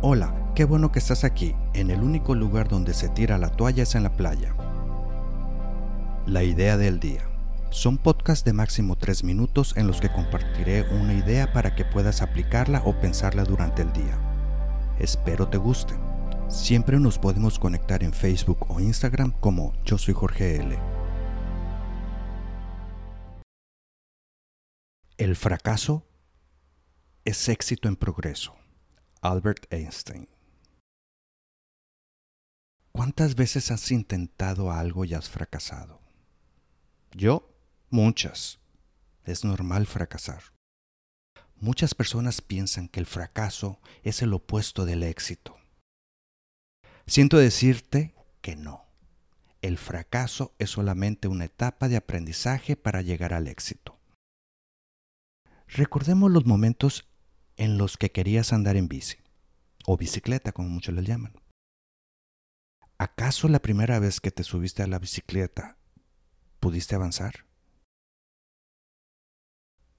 Hola, qué bueno que estás aquí, en el único lugar donde se tira la toalla es en la playa. La idea del día. Son podcasts de máximo 3 minutos en los que compartiré una idea para que puedas aplicarla o pensarla durante el día. Espero te guste. Siempre nos podemos conectar en Facebook o Instagram como Yo soy Jorge L. El fracaso es éxito en progreso. Albert Einstein. ¿Cuántas veces has intentado algo y has fracasado? Yo, muchas. Es normal fracasar. Muchas personas piensan que el fracaso es el opuesto del éxito. Siento decirte que no. El fracaso es solamente una etapa de aprendizaje para llegar al éxito. Recordemos los momentos en los que querías andar en bici, o bicicleta como muchos le llaman. ¿Acaso la primera vez que te subiste a la bicicleta pudiste avanzar?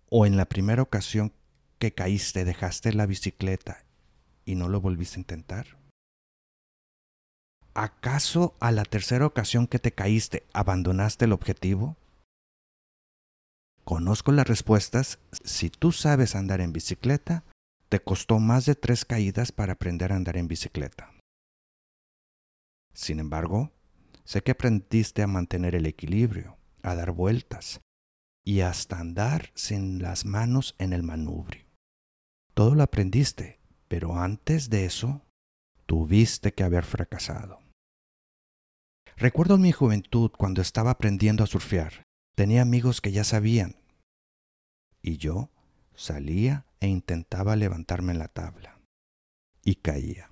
¿O en la primera ocasión que caíste dejaste la bicicleta y no lo volviste a intentar? ¿Acaso a la tercera ocasión que te caíste abandonaste el objetivo? Conozco las respuestas. Si tú sabes andar en bicicleta, te costó más de tres caídas para aprender a andar en bicicleta. Sin embargo, sé que aprendiste a mantener el equilibrio, a dar vueltas y hasta andar sin las manos en el manubrio. Todo lo aprendiste, pero antes de eso, tuviste que haber fracasado. Recuerdo en mi juventud cuando estaba aprendiendo a surfear. Tenía amigos que ya sabían. Y yo salía e intentaba levantarme en la tabla. Y caía.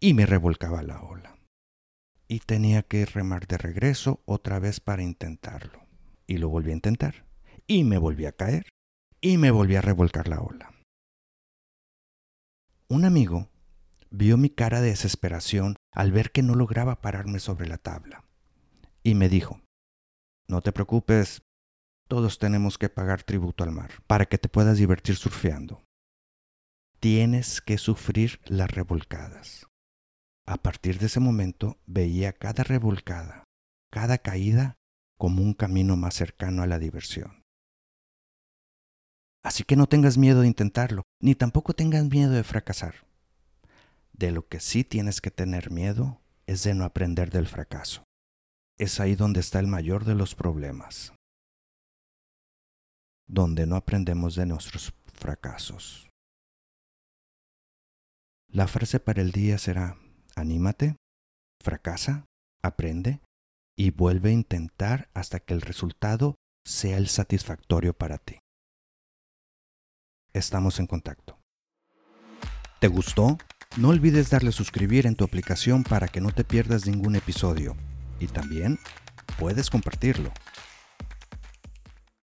Y me revolcaba la ola. Y tenía que remar de regreso otra vez para intentarlo. Y lo volví a intentar. Y me volví a caer. Y me volví a revolcar la ola. Un amigo vio mi cara de desesperación al ver que no lograba pararme sobre la tabla. Y me dijo, no te preocupes, todos tenemos que pagar tributo al mar para que te puedas divertir surfeando. Tienes que sufrir las revolcadas. A partir de ese momento veía cada revolcada, cada caída, como un camino más cercano a la diversión. Así que no tengas miedo de intentarlo, ni tampoco tengas miedo de fracasar. De lo que sí tienes que tener miedo es de no aprender del fracaso. Es ahí donde está el mayor de los problemas donde no aprendemos de nuestros fracasos. La frase para el día será, anímate, fracasa, aprende y vuelve a intentar hasta que el resultado sea el satisfactorio para ti. Estamos en contacto. ¿Te gustó? No olvides darle suscribir en tu aplicación para que no te pierdas ningún episodio. Y también puedes compartirlo.